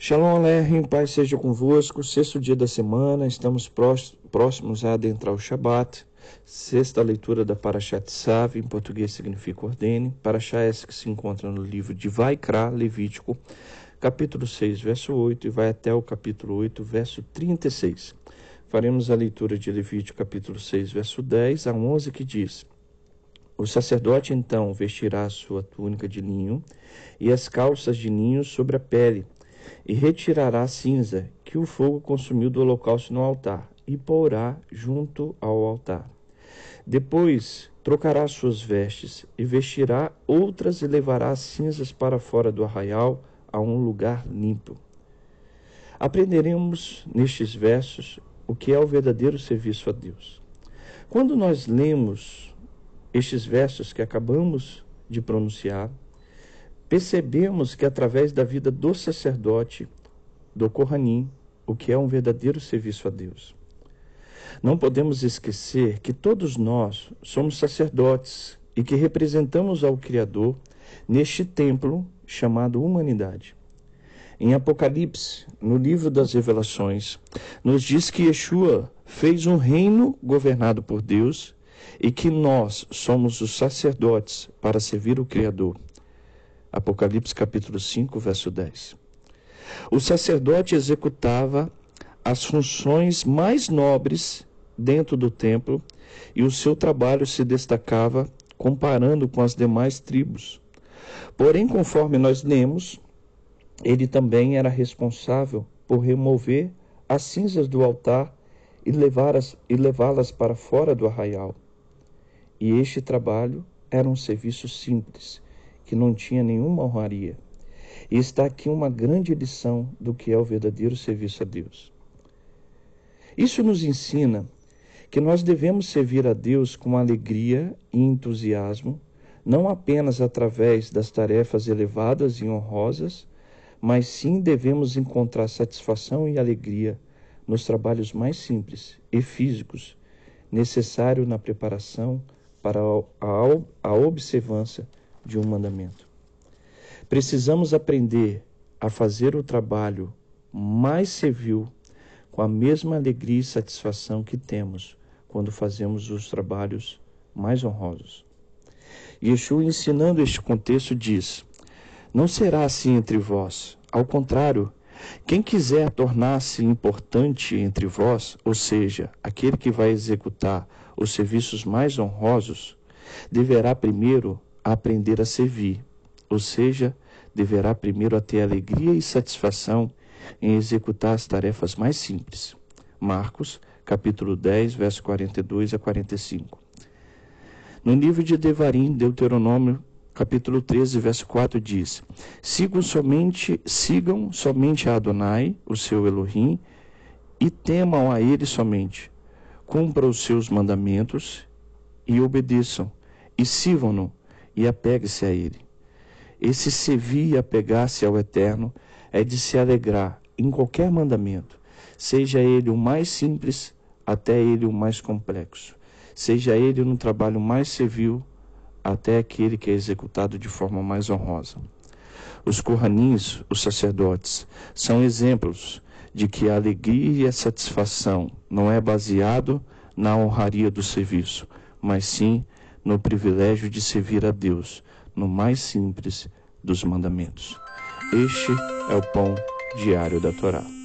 Shalom Aleichem, Pai seja convosco. Sexto dia da semana, estamos próximos a adentrar o Shabat. Sexta leitura da Parashat Sav, em português significa ordene. Parashat essa que se encontra no livro de Vaikra, Levítico, capítulo 6, verso 8, e vai até o capítulo 8, verso 36. Faremos a leitura de Levítico, capítulo 6, verso 10 a 11, que diz... O sacerdote então vestirá sua túnica de linho e as calças de linho sobre a pele, e retirará a cinza que o fogo consumiu do holocausto no altar, e porá junto ao altar. Depois trocará suas vestes, e vestirá outras, e levará as cinzas para fora do arraial, a um lugar limpo. Aprenderemos nestes versos o que é o verdadeiro serviço a Deus. Quando nós lemos estes versos que acabamos de pronunciar, percebemos que através da vida do sacerdote, do Kohanim, o que é um verdadeiro serviço a Deus. Não podemos esquecer que todos nós somos sacerdotes e que representamos ao Criador neste templo chamado humanidade. Em Apocalipse, no livro das Revelações, nos diz que Yeshua fez um reino governado por Deus e que nós somos os sacerdotes para servir o Criador. Apocalipse capítulo 5, verso 10. O sacerdote executava as funções mais nobres dentro do templo e o seu trabalho se destacava comparando com as demais tribos. Porém, conforme nós lemos, ele também era responsável por remover as cinzas do altar e levá-las para fora do arraial. E este trabalho era um serviço simples, que não tinha nenhuma honraria. E está aqui uma grande lição do que é o verdadeiro serviço a Deus. Isso nos ensina que nós devemos servir a Deus com alegria e entusiasmo, não apenas através das tarefas elevadas e honrosas, mas sim devemos encontrar satisfação e alegria nos trabalhos mais simples e físicos, necessário na preparação para a, a observância de um mandamento. Precisamos aprender a fazer o trabalho mais servil com a mesma alegria e satisfação que temos quando fazemos os trabalhos mais honrosos. Yeshua, ensinando este contexto, diz: Não será assim entre vós. Ao contrário, quem quiser tornar-se importante entre vós, ou seja, aquele que vai executar os serviços mais honrosos, deverá primeiro aprender a servir, ou seja, deverá primeiro ter alegria e satisfação em executar as tarefas mais simples. Marcos, capítulo 10, verso 42 a 45. No livro de Devarim, Deuteronômio, capítulo 13, verso 4 diz: Sigam somente, sigam somente a Adonai, o seu Elohim, e temam a ele somente. Cumpra os seus mandamentos e obedeçam, e sirvam-no e apegue-se a ele. Esse servir e apegar-se ao Eterno é de se alegrar em qualquer mandamento, seja ele o mais simples até ele o mais complexo, seja ele no trabalho mais servil até aquele que é executado de forma mais honrosa. Os corranins, os sacerdotes, são exemplos de que a alegria e a satisfação não é baseado na honraria do serviço, mas sim no privilégio de servir a Deus no mais simples dos mandamentos. Este é o pão diário da Torá.